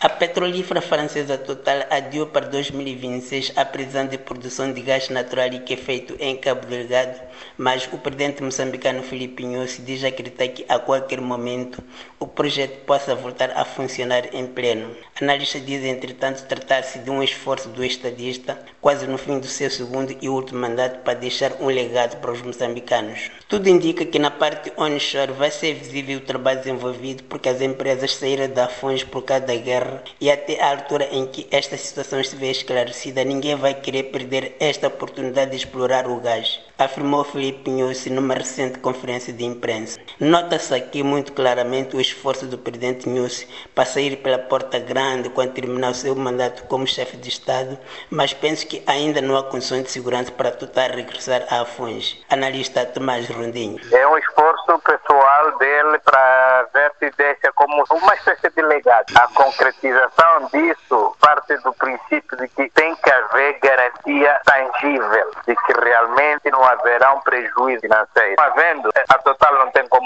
a Petrolífera francesa Total adiou para 2026 a prisão de produção de gás natural que é feito em Cabo Delgado, mas o presidente moçambicano Filipe Nhosi diz acreditar que a qualquer momento o projeto possa voltar a funcionar em pleno. Analistas dizem, entretanto, tratar-se de um esforço do estadista, quase no fim do seu segundo e último mandato, para deixar um legado para os moçambicanos. Tudo indica que na parte onshore vai ser visível o trabalho desenvolvido porque as empresas saíram da fonte por causa da guerra e até a altura em que esta situação estiver esclarecida, ninguém vai querer perder esta oportunidade de explorar o gás, afirmou Felipe Nhosi numa recente conferência de imprensa. Nota-se aqui muito claramente o esforço do presidente Nhosi para sair pela porta grande quando terminar o seu mandato como chefe de Estado, mas penso que ainda não há condições de segurança para tentar regressar à Afonso. Analista Tomás Rondinho. É um esforço pessoal dele para ver se deixa como uma espécie de legado. A concretização disso parte do princípio de que tem que haver garantia tangível de que realmente não haverá um prejuízo financeiro. Havendo, a Total não tem como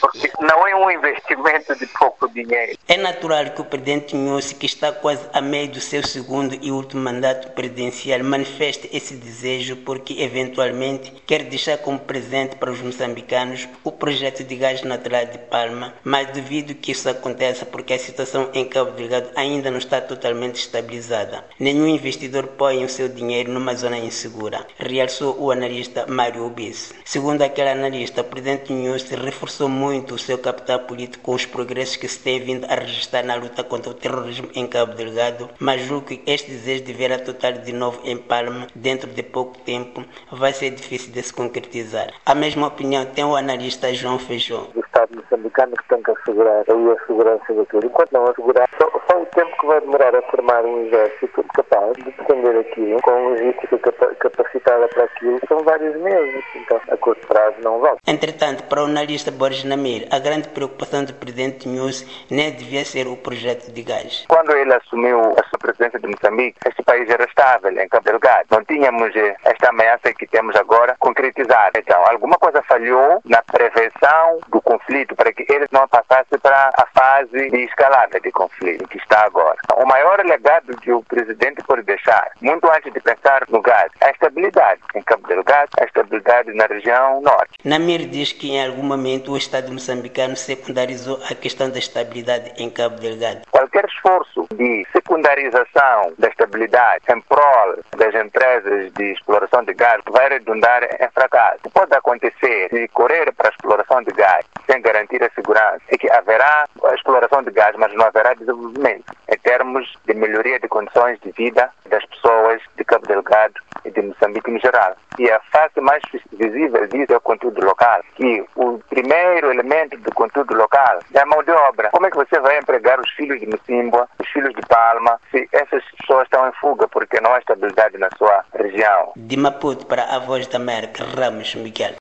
porque não é um investimento de pouco dinheiro. É natural que o presidente Nhosi, que está quase a meio do seu segundo e último mandato presidencial, manifeste esse desejo porque eventualmente quer deixar como presente para os moçambicanos o projeto de gás natural de Palma, mas duvido que isso aconteça porque a situação em Cabo Delgado ainda não está totalmente estabilizada. Nenhum investidor põe o seu dinheiro numa zona insegura, realçou o analista Mário Ubis. Segundo aquele analista, o presidente Nhosi reforçou muito o seu capital político com os progressos que se tem vindo a registrar na luta contra o terrorismo em Cabo Delgado, mas julgo que este desejo de ver a Total de novo em Palma dentro de pouco tempo vai ser difícil de se concretizar. A mesma opinião tem o analista João Feijão. Estado moçambicano que tem que assegurar a segurança daquilo. Enquanto não assegurar, só, só o tempo que vai demorar a formar um exército capaz de defender aquilo, com logística capacitada para aquilo, são vários meses. Então, a curto prazo não vale. Entretanto, para o analista Borges Namir, a grande preocupação do presidente News nem devia ser o projeto de gás. Quando ele assumiu a sua presidência de Moçambique, este país era estável em Cabo Delgado. Não tínhamos esta ameaça que temos agora concretizada. Então, alguma coisa falhou na prevenção do conflito para que ele não passasse para a fase de escalada de conflito que está agora. O maior legado que o presidente pode deixar, muito antes de pensar no gás, é a estabilidade em Cabo Delgado, a estabilidade na região norte. Namir diz que em algum momento o Estado moçambicano secundarizou a questão da estabilidade em Cabo Delgado. Qualquer esforço de secundarização da estabilidade em prol das empresas de exploração de gás vai redundar em fracasso. Pode acontecer se correr para a exploração de gás sem garantir a segurança é que haverá a exploração de gás, mas não haverá desenvolvimento em termos de melhoria de condições de vida das pessoas de Cabo Delgado e de Moçambique em geral. E a face mais visível disso é o conteúdo local, que o primeiro elemento do conteúdo local é a mão de obra. Como é que você vai empregar os filhos de Mocimboa, os filhos de Palma, se essas pessoas estão em fuga porque não há estabilidade na sua região? De Maputo para a Voz da América, Ramos Miguel.